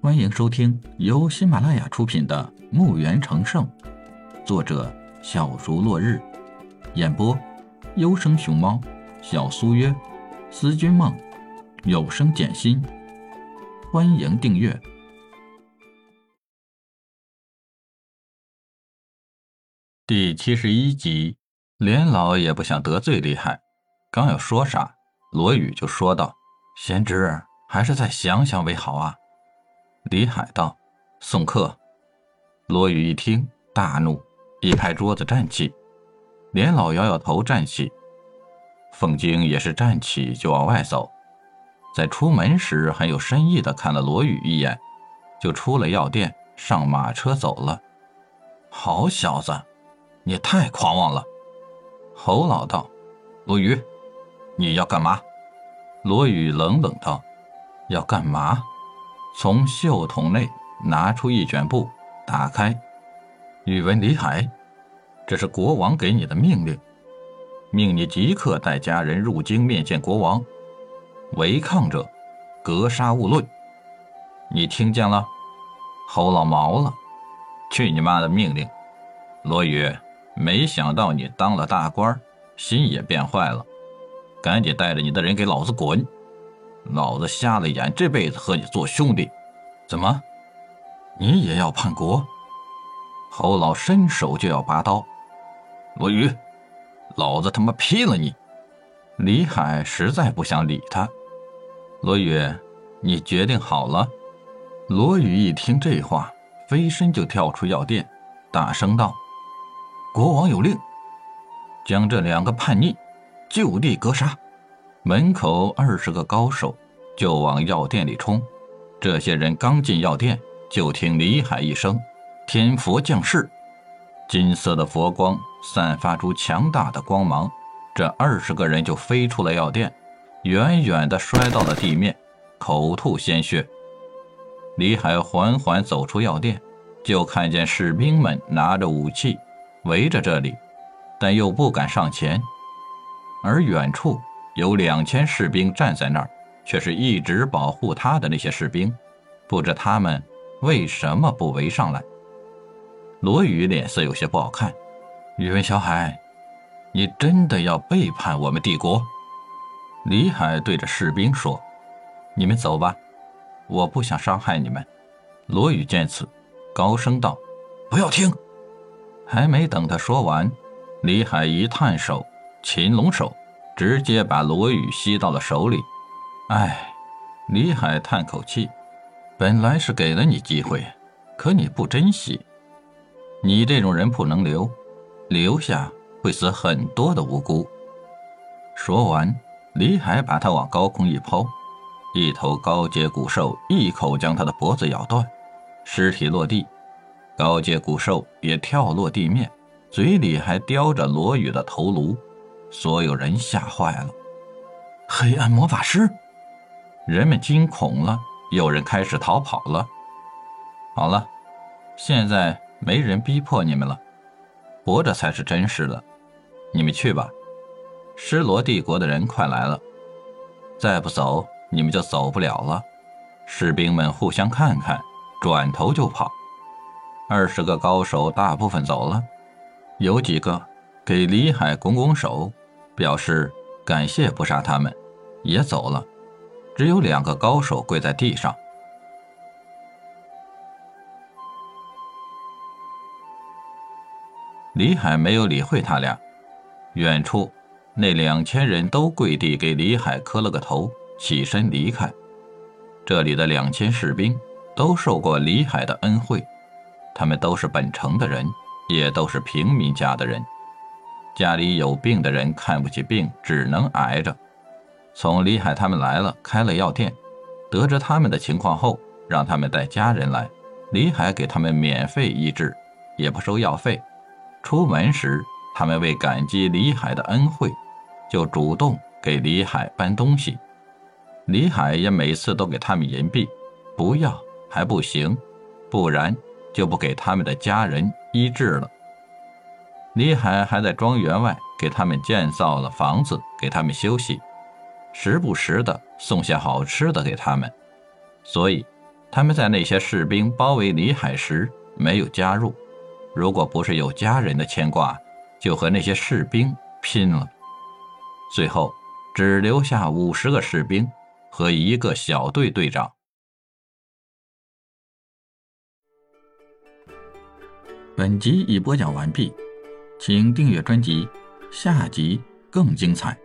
欢迎收听由喜马拉雅出品的《墓园成圣》，作者小竹落日，演播优生熊猫、小苏约、思君梦、有声简心。欢迎订阅第七十一集。连老也不想得罪厉害，刚要说啥，罗宇就说道：“贤侄，还是再想想为好啊。”李海道：“送客。”罗宇一听，大怒，一拍桌子站起。连老摇摇头站起，凤京也是站起就往外走。在出门时，很有深意的看了罗宇一眼，就出了药店，上马车走了。好小子，你太狂妄了！侯老道：“罗宇，你要干嘛？”罗宇冷冷道：“要干嘛？”从袖筒内拿出一卷布，打开。宇文李海，这是国王给你的命令，命你即刻带家人入京面见国王，违抗者，格杀勿论。你听见了？侯老毛了！去你妈的命令！罗宇。没想到你当了大官，心也变坏了，赶紧带着你的人给老子滚！老子瞎了眼，这辈子和你做兄弟。怎么，你也要叛国？侯老伸手就要拔刀。罗宇，老子他妈劈了你！李海实在不想理他。罗宇，你决定好了？罗宇一听这话，飞身就跳出药店，大声道。国王有令，将这两个叛逆就地格杀。门口二十个高手就往药店里冲。这些人刚进药店，就听李海一声“天佛降世”，金色的佛光散发出强大的光芒。这二十个人就飞出了药店，远远的摔到了地面，口吐鲜血。李海缓缓走出药店，就看见士兵们拿着武器。围着这里，但又不敢上前，而远处有两千士兵站在那儿，却是一直保护他的那些士兵，不知他们为什么不围上来。罗宇脸色有些不好看，宇文小海，你真的要背叛我们帝国？李海对着士兵说：“你们走吧，我不想伤害你们。”罗宇见此，高声道：“不要听。”还没等他说完，李海一探手，擒龙手，直接把罗宇吸到了手里。唉，李海叹口气，本来是给了你机会，可你不珍惜。你这种人不能留，留下会死很多的无辜。说完，李海把他往高空一抛，一头高阶古兽一口将他的脖子咬断，尸体落地。高阶古兽也跳落地面，嘴里还叼着罗宇的头颅，所有人吓坏了。黑暗魔法师，人们惊恐了，有人开始逃跑了。好了，现在没人逼迫你们了，活着才是真实的。你们去吧，失罗帝国的人快来了，再不走，你们就走不了了。士兵们互相看看，转头就跑。二十个高手大部分走了，有几个给李海拱拱手，表示感谢不杀他们，也走了。只有两个高手跪在地上。李海没有理会他俩，远处那两千人都跪地给李海磕了个头，起身离开。这里的两千士兵都受过李海的恩惠。他们都是本城的人，也都是平民家的人。家里有病的人看不起病，只能挨着。从李海他们来了，开了药店，得知他们的情况后，让他们带家人来。李海给他们免费医治，也不收药费。出门时，他们为感激李海的恩惠，就主动给李海搬东西。李海也每次都给他们银币，不要还不行，不然。就不给他们的家人医治了。李海还在庄园外给他们建造了房子，给他们休息，时不时的送些好吃的给他们。所以，他们在那些士兵包围李海时没有加入。如果不是有家人的牵挂，就和那些士兵拼了。最后只留下五十个士兵和一个小队队长。本集已播讲完毕，请订阅专辑，下集更精彩。